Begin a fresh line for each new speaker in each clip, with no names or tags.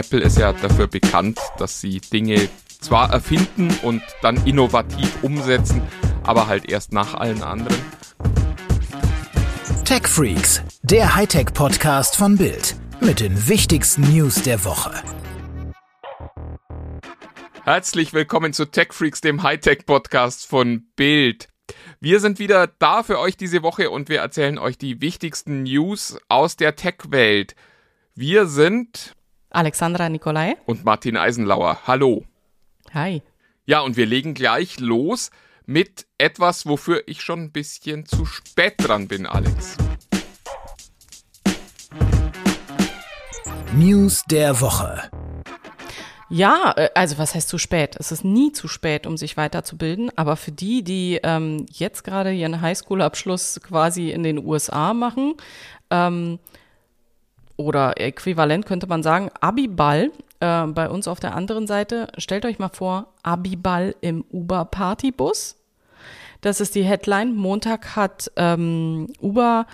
Apple ist ja dafür bekannt, dass sie Dinge zwar erfinden und dann innovativ umsetzen, aber halt erst nach allen anderen.
Tech Freaks, der Hightech-Podcast von Bild mit den wichtigsten News der Woche.
Herzlich willkommen zu Tech Freaks, dem Hightech-Podcast von Bild. Wir sind wieder da für euch diese Woche und wir erzählen euch die wichtigsten News aus der Tech-Welt. Wir sind
Alexandra Nikolai
und Martin Eisenlauer. Hallo.
Hi.
Ja, und wir legen gleich los mit etwas, wofür ich schon ein bisschen zu spät dran bin, Alex.
News der Woche.
Ja, äh, also was heißt zu spät? Es ist nie zu spät, um sich weiterzubilden. Aber für die, die ähm, jetzt gerade ihren Highschool-Abschluss quasi in den USA machen, ähm, oder äquivalent könnte man sagen, Abiball äh, bei uns auf der anderen Seite. Stellt euch mal vor, Abiball im Uber-Partybus. Das ist die Headline. Montag hat ähm, Uber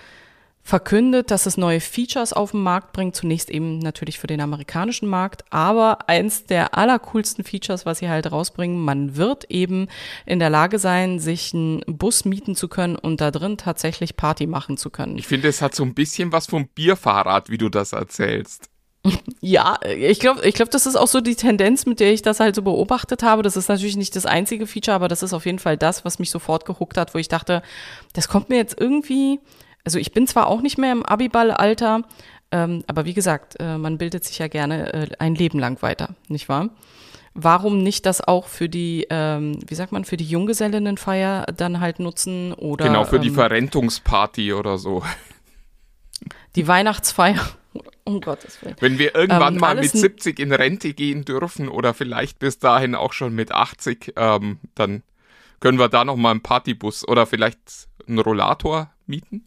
verkündet, dass es neue Features auf den Markt bringt. Zunächst eben natürlich für den amerikanischen Markt, aber eins der allercoolsten Features, was sie halt rausbringen, man wird eben in der Lage sein, sich einen Bus mieten zu können und da drin tatsächlich Party machen zu können.
Ich finde, es hat so ein bisschen was vom Bierfahrrad, wie du das erzählst.
Ja, ich glaube, ich glaube, das ist auch so die Tendenz, mit der ich das halt so beobachtet habe. Das ist natürlich nicht das einzige Feature, aber das ist auf jeden Fall das, was mich sofort gehuckt hat, wo ich dachte, das kommt mir jetzt irgendwie also ich bin zwar auch nicht mehr im Abiball-Alter, ähm, aber wie gesagt, äh, man bildet sich ja gerne äh, ein Leben lang weiter, nicht wahr? Warum nicht das auch für die, ähm, wie sagt man, für die Junggesellinnenfeier dann halt nutzen oder
genau für die
ähm,
Verrentungsparty oder so.
Die Weihnachtsfeier. Um Gottes Willen.
Wenn wir irgendwann ähm, mal mit 70 in Rente gehen dürfen oder vielleicht bis dahin auch schon mit 80, ähm, dann können wir da noch mal einen Partybus oder vielleicht einen Rollator mieten.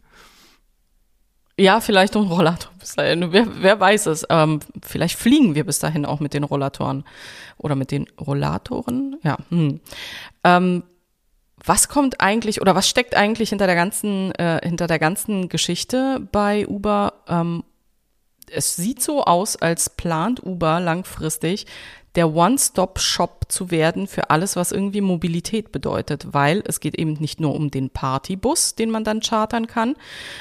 Ja, vielleicht um Rollator bis dahin. Wer, wer weiß es. Ähm, vielleicht fliegen wir bis dahin auch mit den Rollatoren. Oder mit den Rollatoren? Ja. Hm. Ähm, was kommt eigentlich oder was steckt eigentlich hinter der ganzen, äh, hinter der ganzen Geschichte bei Uber? Ähm, es sieht so aus, als plant Uber langfristig der One-Stop-Shop zu werden für alles, was irgendwie Mobilität bedeutet, weil es geht eben nicht nur um den Partybus, den man dann chartern kann,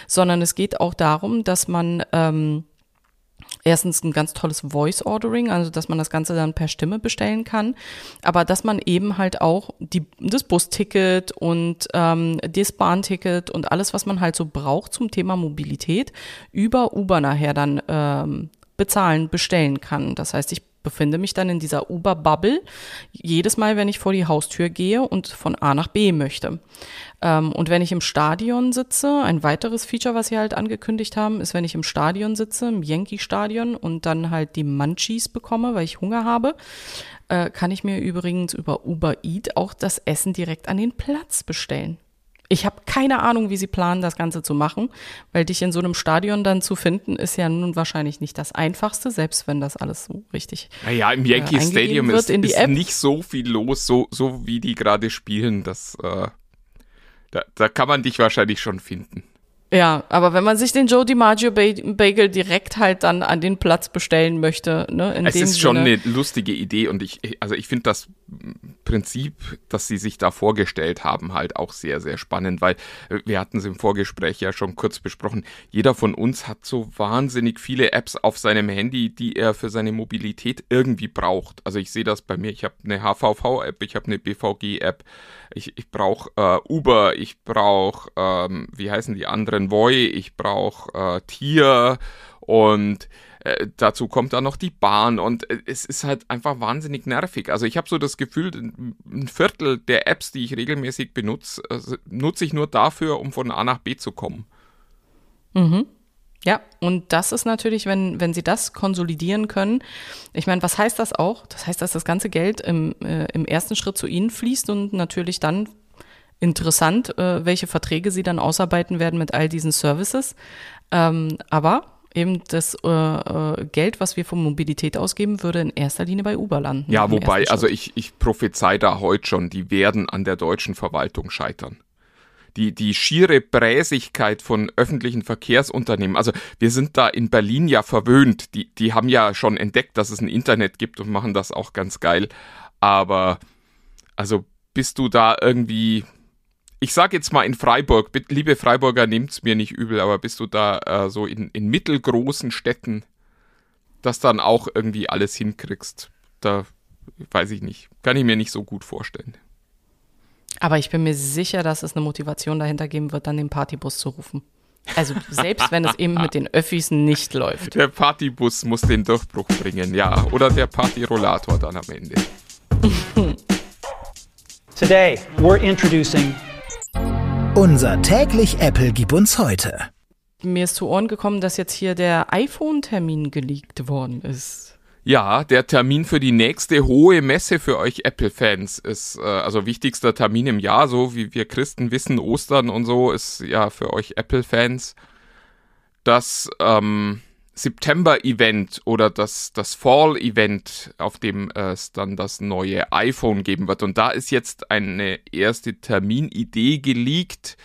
sondern es geht auch darum, dass man ähm, erstens ein ganz tolles Voice Ordering, also dass man das Ganze dann per Stimme bestellen kann, aber dass man eben halt auch die, das Busticket und ähm, das Bahnticket und alles, was man halt so braucht zum Thema Mobilität, über Uber nachher dann ähm, bezahlen, bestellen kann. Das heißt, ich befinde mich dann in dieser Uber-Bubble jedes Mal, wenn ich vor die Haustür gehe und von A nach B möchte. Ähm, und wenn ich im Stadion sitze, ein weiteres Feature, was sie halt angekündigt haben, ist, wenn ich im Stadion sitze, im Yankee-Stadion und dann halt die Munchies bekomme, weil ich Hunger habe, äh, kann ich mir übrigens über Uber Eat auch das Essen direkt an den Platz bestellen. Ich habe keine Ahnung, wie sie planen, das Ganze zu machen, weil dich in so einem Stadion dann zu finden, ist ja nun wahrscheinlich nicht das Einfachste, selbst wenn das alles so richtig.
Naja, im Yankee äh, Stadium ist, ist nicht so viel los, so, so wie die gerade spielen. Das, äh, da, da kann man dich wahrscheinlich schon finden.
Ja, aber wenn man sich den Joe DiMaggio Bagel direkt halt dann an den Platz bestellen möchte, ne,
in es ist schon Sinne, eine lustige Idee und ich, also ich finde das Prinzip, das sie sich da vorgestellt haben, halt auch sehr, sehr spannend, weil wir hatten es im Vorgespräch ja schon kurz besprochen. Jeder von uns hat so wahnsinnig viele Apps auf seinem Handy, die er für seine Mobilität irgendwie braucht. Also ich sehe das bei mir. Ich habe eine HVV-App, ich habe eine BVG-App, ich, ich brauche äh, Uber, ich brauche, ähm, wie heißen die anderen, Voi, ich brauche äh, Tier und äh, dazu kommt dann noch die Bahn und äh, es ist halt einfach wahnsinnig nervig. Also ich habe so das Gefühl, ein Viertel der Apps, die ich regelmäßig benutze, äh, nutze ich nur dafür, um von A nach B zu kommen.
Mhm. Ja, und das ist natürlich, wenn, wenn Sie das konsolidieren können. Ich meine, was heißt das auch? Das heißt, dass das ganze Geld im, äh, im ersten Schritt zu Ihnen fließt und natürlich dann interessant, äh, welche Verträge Sie dann ausarbeiten werden mit all diesen Services. Ähm, aber eben das äh, äh, Geld, was wir von Mobilität ausgeben, würde in erster Linie bei Uber landen.
Ja, wobei, also ich, ich prophezei da heute schon, die werden an der deutschen Verwaltung scheitern. die, die schiere Bräsigkeit von öffentlichen Verkehrsunternehmen. Also wir sind da in Berlin ja verwöhnt. Die, die haben ja schon entdeckt, dass es ein Internet gibt und machen das auch ganz geil. Aber also bist du da irgendwie, ich sage jetzt mal in Freiburg, liebe Freiburger, nehmt's mir nicht übel, aber bist du da äh, so in, in mittelgroßen Städten, das dann auch irgendwie alles hinkriegst? Da weiß ich nicht. Kann ich mir nicht so gut vorstellen.
Aber ich bin mir sicher, dass es eine Motivation dahinter geben wird, dann den Partybus zu rufen. Also selbst wenn es eben mit den Öffis nicht läuft.
Der Partybus muss den Durchbruch bringen, ja. Oder der Partyrollator dann am Ende.
Today we're introducing unser täglich Apple gib uns heute.
Mir ist zu Ohren gekommen, dass jetzt hier der iPhone-Termin geleakt worden ist.
Ja, der Termin für die nächste hohe Messe für euch Apple-Fans ist, äh, also wichtigster Termin im Jahr, so wie wir Christen wissen, Ostern und so, ist ja für euch Apple-Fans das ähm, September-Event oder das, das Fall-Event, auf dem es dann das neue iPhone geben wird. Und da ist jetzt eine erste Terminidee geleakt.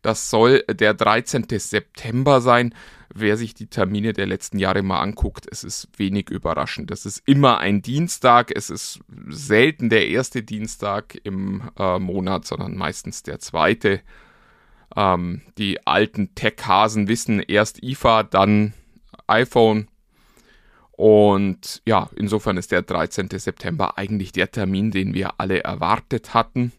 Das soll der 13. September sein wer sich die Termine der letzten Jahre mal anguckt, es ist wenig überraschend. Es ist immer ein Dienstag, es ist selten der erste Dienstag im äh, Monat, sondern meistens der zweite. Ähm, die alten Tech-Hasen wissen erst IFA, dann iPhone. Und ja, insofern ist der 13. September eigentlich der Termin, den wir alle erwartet hatten.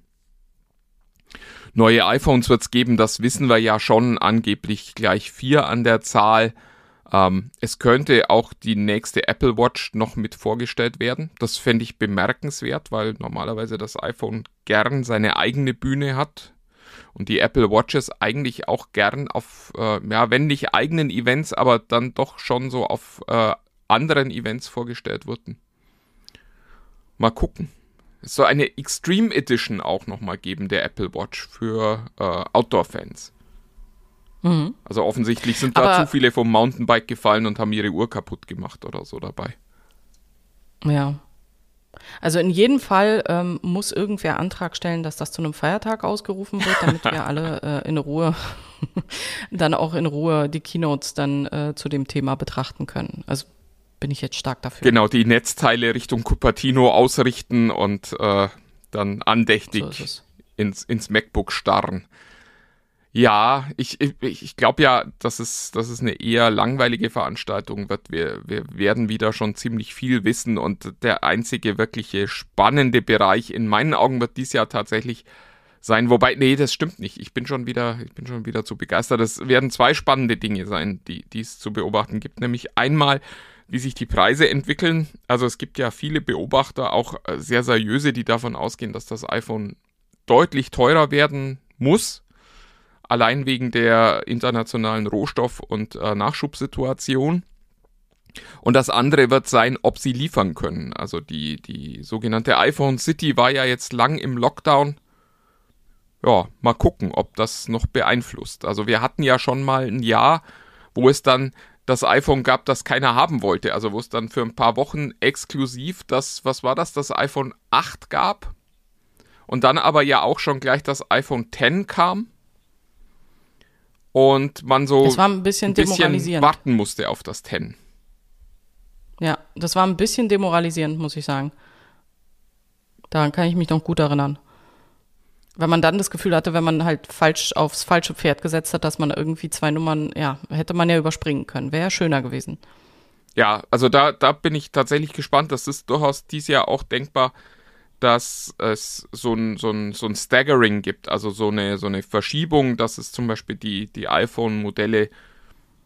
Neue iPhones wird es geben, das wissen wir ja schon, angeblich gleich vier an der Zahl. Ähm, es könnte auch die nächste Apple Watch noch mit vorgestellt werden. Das fände ich bemerkenswert, weil normalerweise das iPhone gern seine eigene Bühne hat und die Apple Watches eigentlich auch gern auf, äh, ja, wenn nicht eigenen Events, aber dann doch schon so auf äh, anderen Events vorgestellt wurden. Mal gucken. Es soll eine Extreme Edition auch nochmal geben, der Apple Watch für äh, Outdoor-Fans. Mhm. Also offensichtlich sind Aber da zu viele vom Mountainbike gefallen und haben ihre Uhr kaputt gemacht oder so dabei.
Ja. Also in jedem Fall ähm, muss irgendwer Antrag stellen, dass das zu einem Feiertag ausgerufen wird, damit wir alle äh, in Ruhe dann auch in Ruhe die Keynotes dann äh, zu dem Thema betrachten können. Also bin ich jetzt stark dafür.
Genau, die Netzteile Richtung Cupertino ausrichten und äh, dann andächtig so ins, ins MacBook starren. Ja, ich, ich, ich glaube ja, dass es, dass es eine eher langweilige Veranstaltung wird. Wir, wir werden wieder schon ziemlich viel wissen und der einzige wirkliche spannende Bereich in meinen Augen wird dies Jahr tatsächlich sein. Wobei, nee, das stimmt nicht. Ich bin schon wieder, ich bin schon wieder zu begeistert. Es werden zwei spannende Dinge sein, die, die es zu beobachten gibt. Nämlich einmal wie sich die Preise entwickeln. Also es gibt ja viele Beobachter, auch äh, sehr seriöse, die davon ausgehen, dass das iPhone deutlich teurer werden muss. Allein wegen der internationalen Rohstoff- und äh, Nachschubsituation. Und das andere wird sein, ob sie liefern können. Also die, die sogenannte iPhone City war ja jetzt lang im Lockdown. Ja, mal gucken, ob das noch beeinflusst. Also wir hatten ja schon mal ein Jahr, wo es dann das iPhone gab, das keiner haben wollte. Also wo es dann für ein paar Wochen exklusiv das, was war das, das iPhone 8 gab. Und dann aber ja auch schon gleich das iPhone 10 kam. Und man so
ein bisschen, ein bisschen
warten musste auf das 10.
Ja, das war ein bisschen demoralisierend, muss ich sagen. Daran kann ich mich noch gut erinnern. Weil man dann das Gefühl hatte, wenn man halt falsch aufs falsche Pferd gesetzt hat, dass man irgendwie zwei Nummern, ja, hätte man ja überspringen können. Wäre ja schöner gewesen.
Ja, also da, da bin ich tatsächlich gespannt. Das ist durchaus dieses Jahr auch denkbar, dass es so ein, so ein, so ein Staggering gibt, also so eine, so eine Verschiebung, dass es zum Beispiel die, die iPhone-Modelle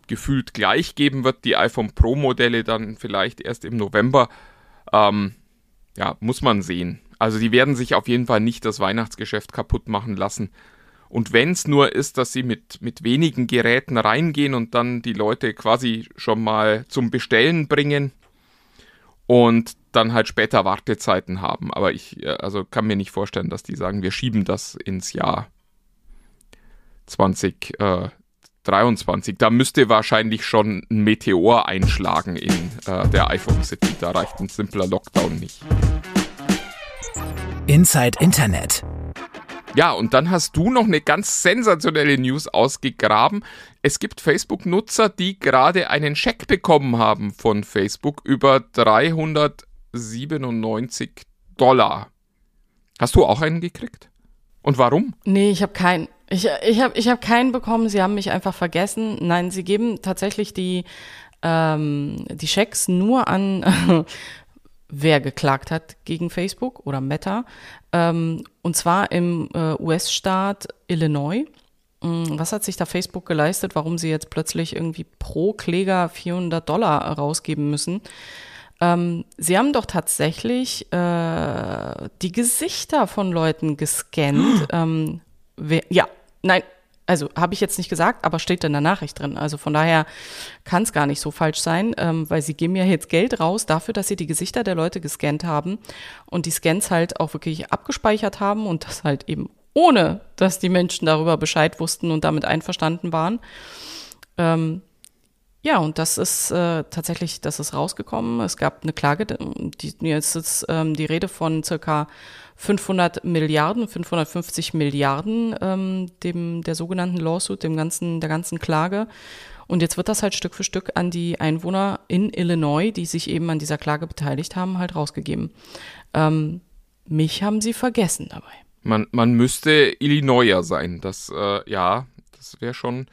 gefühlt gleich geben wird, die iPhone Pro-Modelle dann vielleicht erst im November. Ähm, ja, muss man sehen. Also die werden sich auf jeden Fall nicht das Weihnachtsgeschäft kaputt machen lassen. Und wenn es nur ist, dass sie mit, mit wenigen Geräten reingehen und dann die Leute quasi schon mal zum Bestellen bringen und dann halt später Wartezeiten haben. Aber ich äh, also kann mir nicht vorstellen, dass die sagen, wir schieben das ins Jahr 2023. Äh, da müsste wahrscheinlich schon ein Meteor einschlagen in äh, der iPhone City. Da reicht ein simpler Lockdown nicht.
Inside Internet.
Ja, und dann hast du noch eine ganz sensationelle News ausgegraben. Es gibt Facebook-Nutzer, die gerade einen Scheck bekommen haben von Facebook über 397 Dollar. Hast du auch einen gekriegt? Und warum?
Nee, ich habe keinen. Ich, ich habe ich hab keinen bekommen. Sie haben mich einfach vergessen. Nein, sie geben tatsächlich die, ähm, die Schecks nur an wer geklagt hat gegen Facebook oder Meta. Ähm, und zwar im äh, US-Staat Illinois. Mm, was hat sich da Facebook geleistet, warum sie jetzt plötzlich irgendwie pro Kläger 400 Dollar rausgeben müssen? Ähm, sie haben doch tatsächlich äh, die Gesichter von Leuten gescannt. ähm, wer, ja, nein, also habe ich jetzt nicht gesagt, aber steht in der Nachricht drin. Also von daher kann es gar nicht so falsch sein, ähm, weil sie geben ja jetzt Geld raus dafür, dass sie die Gesichter der Leute gescannt haben und die Scans halt auch wirklich abgespeichert haben und das halt eben ohne, dass die Menschen darüber Bescheid wussten und damit einverstanden waren. Ähm, ja, und das ist äh, tatsächlich, das ist rausgekommen. Es gab eine Klage, die, jetzt ist ähm, die Rede von circa 500 Milliarden, 550 Milliarden ähm, dem der sogenannten Lawsuit, dem ganzen der ganzen Klage. Und jetzt wird das halt Stück für Stück an die Einwohner in Illinois, die sich eben an dieser Klage beteiligt haben, halt rausgegeben. Ähm, mich haben sie vergessen dabei.
Man, man müsste Illinoiser sein. Das, äh, ja, das wäre schon.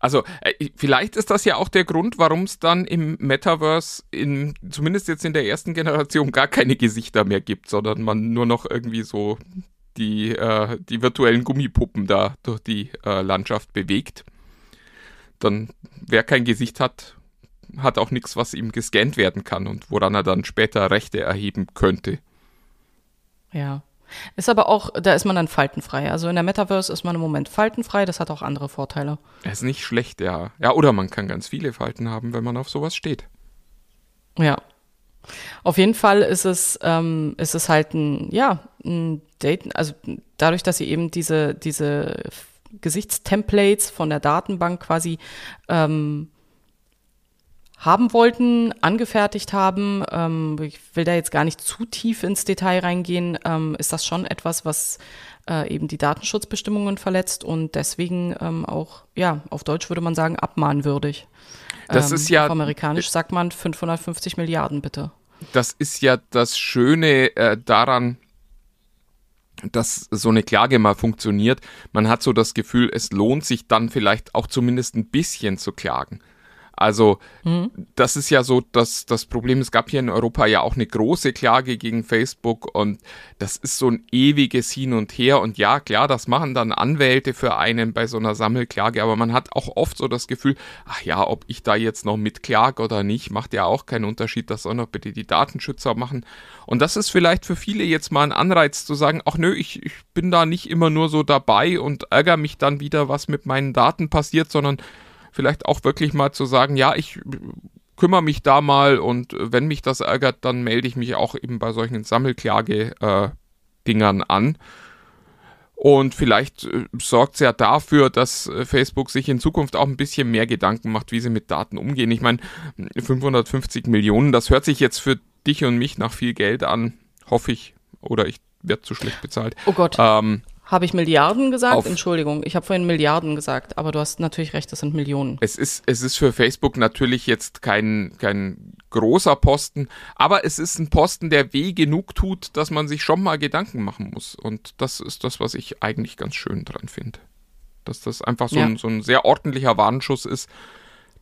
Also, äh, vielleicht ist das ja auch der Grund, warum es dann im Metaverse, in, zumindest jetzt in der ersten Generation, gar keine Gesichter mehr gibt, sondern man nur noch irgendwie so die, äh, die virtuellen Gummipuppen da durch die äh, Landschaft bewegt. Dann, wer kein Gesicht hat, hat auch nichts, was ihm gescannt werden kann und woran er dann später Rechte erheben könnte.
Ja. Ist aber auch, da ist man dann faltenfrei. Also in der Metaverse ist man im Moment faltenfrei, das hat auch andere Vorteile.
Ist nicht schlecht, ja. Ja, oder man kann ganz viele Falten haben, wenn man auf sowas steht.
Ja. Auf jeden Fall ist es, ähm, ist es halt ein, ja, ein Date, also dadurch, dass sie eben diese, diese Gesichtstemplates von der Datenbank quasi ähm, haben wollten, angefertigt haben. Ähm, ich will da jetzt gar nicht zu tief ins Detail reingehen. Ähm, ist das schon etwas, was äh, eben die Datenschutzbestimmungen verletzt und deswegen ähm, auch, ja, auf Deutsch würde man sagen, abmahnwürdig.
Das ist ja.
Auf amerikanisch sagt man 550 Milliarden, bitte.
Das ist ja das Schöne äh, daran, dass so eine Klage mal funktioniert. Man hat so das Gefühl, es lohnt sich dann vielleicht auch zumindest ein bisschen zu klagen. Also mhm. das ist ja so das, das Problem. Es gab hier in Europa ja auch eine große Klage gegen Facebook und das ist so ein ewiges Hin und Her. Und ja, klar, das machen dann Anwälte für einen bei so einer Sammelklage, aber man hat auch oft so das Gefühl, ach ja, ob ich da jetzt noch mitklage oder nicht, macht ja auch keinen Unterschied. Das sollen doch bitte die Datenschützer machen. Und das ist vielleicht für viele jetzt mal ein Anreiz zu sagen, ach nö, ich, ich bin da nicht immer nur so dabei und ärgere mich dann wieder, was mit meinen Daten passiert, sondern vielleicht auch wirklich mal zu sagen, ja, ich kümmere mich da mal und wenn mich das ärgert, dann melde ich mich auch eben bei solchen Sammelklage-Dingern äh, an. Und vielleicht äh, sorgt es ja dafür, dass äh, Facebook sich in Zukunft auch ein bisschen mehr Gedanken macht, wie sie mit Daten umgehen. Ich meine, 550 Millionen, das hört sich jetzt für dich und mich nach viel Geld an, hoffe ich. Oder ich werde zu schlecht bezahlt.
Oh Gott. Ähm, habe ich Milliarden gesagt? Entschuldigung, ich habe vorhin Milliarden gesagt, aber du hast natürlich recht, das sind Millionen.
Es ist, es ist für Facebook natürlich jetzt kein, kein großer Posten, aber es ist ein Posten, der weh genug tut, dass man sich schon mal Gedanken machen muss. Und das ist das, was ich eigentlich ganz schön dran finde. Dass das einfach so, ja. ein, so ein sehr ordentlicher Warnschuss ist,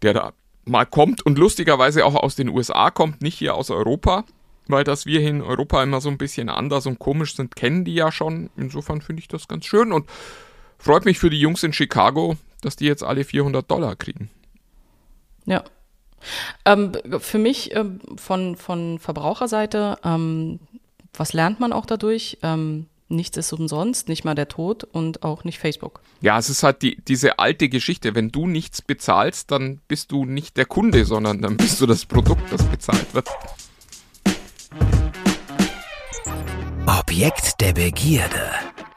der da mal kommt und lustigerweise auch aus den USA kommt, nicht hier aus Europa weil das wir hier in Europa immer so ein bisschen anders und komisch sind, kennen die ja schon. Insofern finde ich das ganz schön und freut mich für die Jungs in Chicago, dass die jetzt alle 400 Dollar kriegen.
Ja. Ähm, für mich ähm, von, von Verbraucherseite, ähm, was lernt man auch dadurch? Ähm, nichts ist umsonst, nicht mal der Tod und auch nicht Facebook.
Ja, es ist halt die, diese alte Geschichte. Wenn du nichts bezahlst, dann bist du nicht der Kunde, sondern dann bist du das Produkt, das bezahlt wird.
Objekt der Begierde.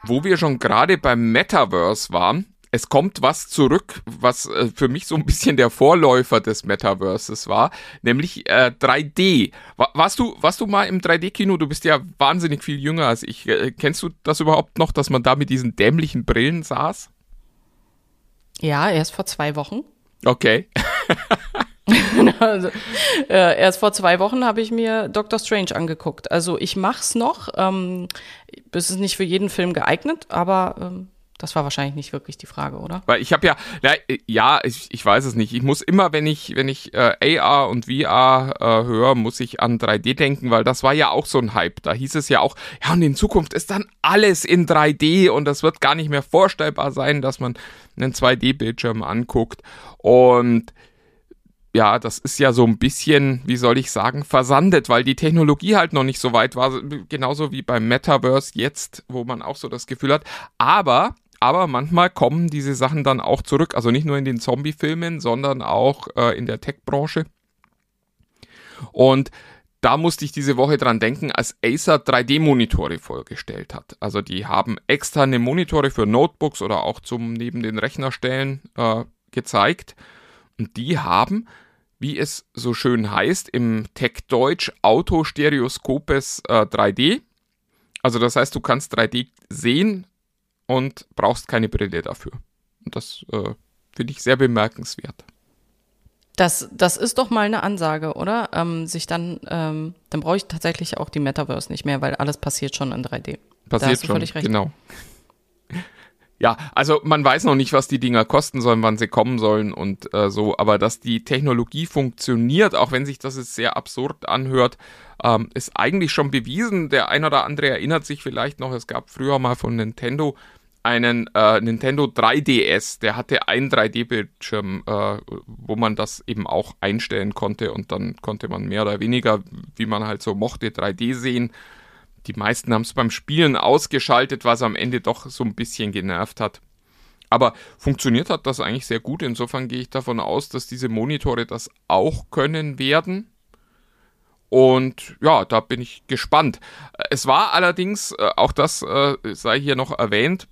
Wo wir schon gerade beim Metaverse waren, es kommt was zurück, was äh, für mich so ein bisschen der Vorläufer des Metaverses war, nämlich äh, 3D. warst du, warst du mal im 3D-Kino? Du bist ja wahnsinnig viel jünger als ich. Äh, kennst du das überhaupt noch, dass man da mit diesen dämlichen Brillen saß?
Ja, erst vor zwei Wochen.
Okay.
also, äh, erst vor zwei Wochen habe ich mir Doctor Strange angeguckt. Also ich mach's noch. Ähm, es ist nicht für jeden Film geeignet, aber ähm, das war wahrscheinlich nicht wirklich die Frage, oder?
Weil ich habe ja, ja, ja ich, ich, weiß es nicht. Ich muss immer, wenn ich, wenn ich äh, AR und VR äh, höre, muss ich an 3D denken, weil das war ja auch so ein Hype. Da hieß es ja auch, ja, und in Zukunft ist dann alles in 3D und das wird gar nicht mehr vorstellbar sein, dass man einen 2D-Bildschirm anguckt. Und ja, das ist ja so ein bisschen, wie soll ich sagen, versandet, weil die Technologie halt noch nicht so weit war, genauso wie beim Metaverse jetzt, wo man auch so das Gefühl hat. Aber, aber manchmal kommen diese Sachen dann auch zurück, also nicht nur in den Zombie-Filmen, sondern auch äh, in der Tech-Branche. Und da musste ich diese Woche dran denken, als Acer 3D-Monitore vorgestellt hat. Also die haben externe Monitore für Notebooks oder auch zum neben den Rechner stellen äh, gezeigt. Und die haben wie es so schön heißt, im Tech-Deutsch Autostereoskopes äh, 3D. Also das heißt, du kannst 3D sehen und brauchst keine Brille dafür. Und das äh, finde ich sehr bemerkenswert.
Das, das ist doch mal eine Ansage, oder? Ähm, sich dann, ähm, dann brauche ich tatsächlich auch die Metaverse nicht mehr, weil alles passiert schon in 3D.
Passiert schon, genau. Ja, also man weiß noch nicht, was die Dinger kosten sollen, wann sie kommen sollen und äh, so, aber dass die Technologie funktioniert, auch wenn sich das jetzt sehr absurd anhört, ähm, ist eigentlich schon bewiesen. Der ein oder andere erinnert sich vielleicht noch, es gab früher mal von Nintendo einen äh, Nintendo 3DS, der hatte einen 3D-Bildschirm, äh, wo man das eben auch einstellen konnte und dann konnte man mehr oder weniger, wie man halt so mochte, 3D sehen. Die meisten haben es beim Spielen ausgeschaltet, was am Ende doch so ein bisschen genervt hat. Aber funktioniert hat das eigentlich sehr gut. Insofern gehe ich davon aus, dass diese Monitore das auch können werden. Und ja, da bin ich gespannt. Es war allerdings, äh, auch das äh, sei hier noch erwähnt,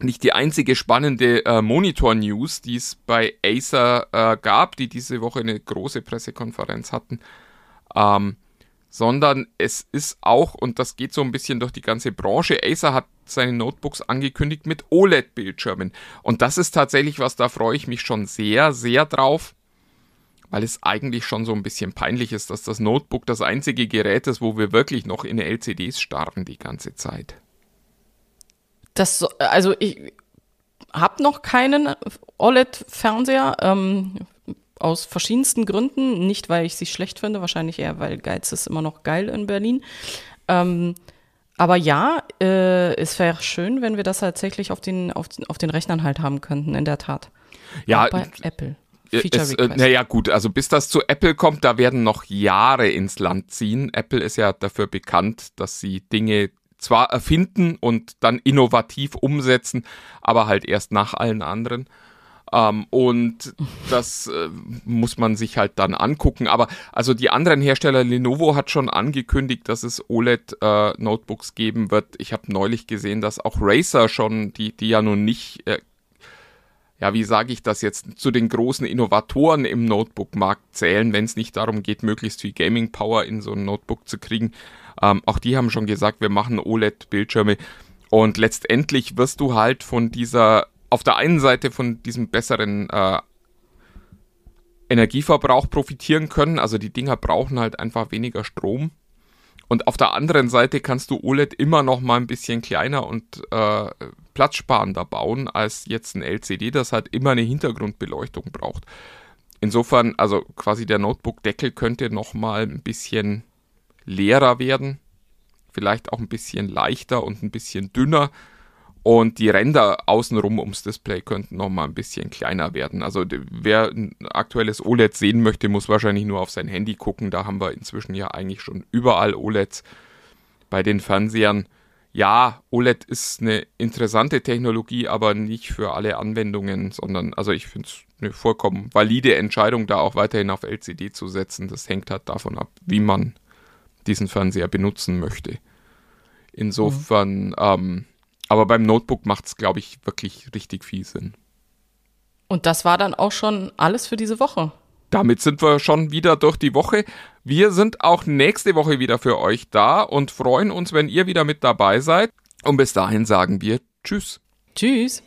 nicht die einzige spannende äh, Monitor-News, die es bei Acer gab, die diese Woche eine große Pressekonferenz hatten. Ähm, sondern es ist auch, und das geht so ein bisschen durch die ganze Branche, Acer hat seine Notebooks angekündigt mit OLED-Bildschirmen. Und das ist tatsächlich was, da freue ich mich schon sehr, sehr drauf, weil es eigentlich schon so ein bisschen peinlich ist, dass das Notebook das einzige Gerät ist, wo wir wirklich noch in LCDs starren die ganze Zeit.
Das, also ich habe noch keinen OLED-Fernseher. Ähm, aus verschiedensten Gründen. Nicht, weil ich sie schlecht finde, wahrscheinlich eher, weil Geiz ist immer noch geil in Berlin. Ähm, aber ja, äh, es wäre schön, wenn wir das tatsächlich auf den, auf, auf den Rechnern halt haben könnten, in der Tat.
Ja, Auch bei Apple. Äh, naja, gut, also bis das zu Apple kommt, da werden noch Jahre ins Land ziehen. Apple ist ja dafür bekannt, dass sie Dinge zwar erfinden und dann innovativ umsetzen, aber halt erst nach allen anderen. Ähm, und das äh, muss man sich halt dann angucken. Aber also die anderen Hersteller, Lenovo hat schon angekündigt, dass es OLED-Notebooks äh, geben wird. Ich habe neulich gesehen, dass auch Razer schon, die, die ja nun nicht äh, ja, wie sage ich das jetzt, zu den großen Innovatoren im Notebook-Markt zählen, wenn es nicht darum geht, möglichst viel Gaming-Power in so ein Notebook zu kriegen. Ähm, auch die haben schon gesagt, wir machen OLED-Bildschirme. Und letztendlich wirst du halt von dieser auf der einen Seite von diesem besseren äh, Energieverbrauch profitieren können. Also die Dinger brauchen halt einfach weniger Strom. Und auf der anderen Seite kannst du OLED immer noch mal ein bisschen kleiner und äh, platzsparender bauen als jetzt ein LCD, das halt immer eine Hintergrundbeleuchtung braucht. Insofern, also quasi der Notebook-Deckel könnte noch mal ein bisschen leerer werden, vielleicht auch ein bisschen leichter und ein bisschen dünner, und die Ränder außenrum ums Display könnten noch mal ein bisschen kleiner werden. Also wer ein aktuelles OLED sehen möchte, muss wahrscheinlich nur auf sein Handy gucken. Da haben wir inzwischen ja eigentlich schon überall OLEDs bei den Fernsehern. Ja, OLED ist eine interessante Technologie, aber nicht für alle Anwendungen, sondern also ich finde es eine vollkommen valide Entscheidung, da auch weiterhin auf LCD zu setzen. Das hängt halt davon ab, wie man diesen Fernseher benutzen möchte. Insofern, mhm. ähm, Aber beim Notebook macht es, glaube ich, wirklich richtig viel Sinn.
Und das war dann auch schon alles für diese Woche.
Damit sind wir schon wieder durch die Woche. Wir sind auch nächste Woche wieder für euch da und freuen uns, wenn ihr wieder mit dabei seid. Und bis dahin sagen wir Tschüss.
Tschüss.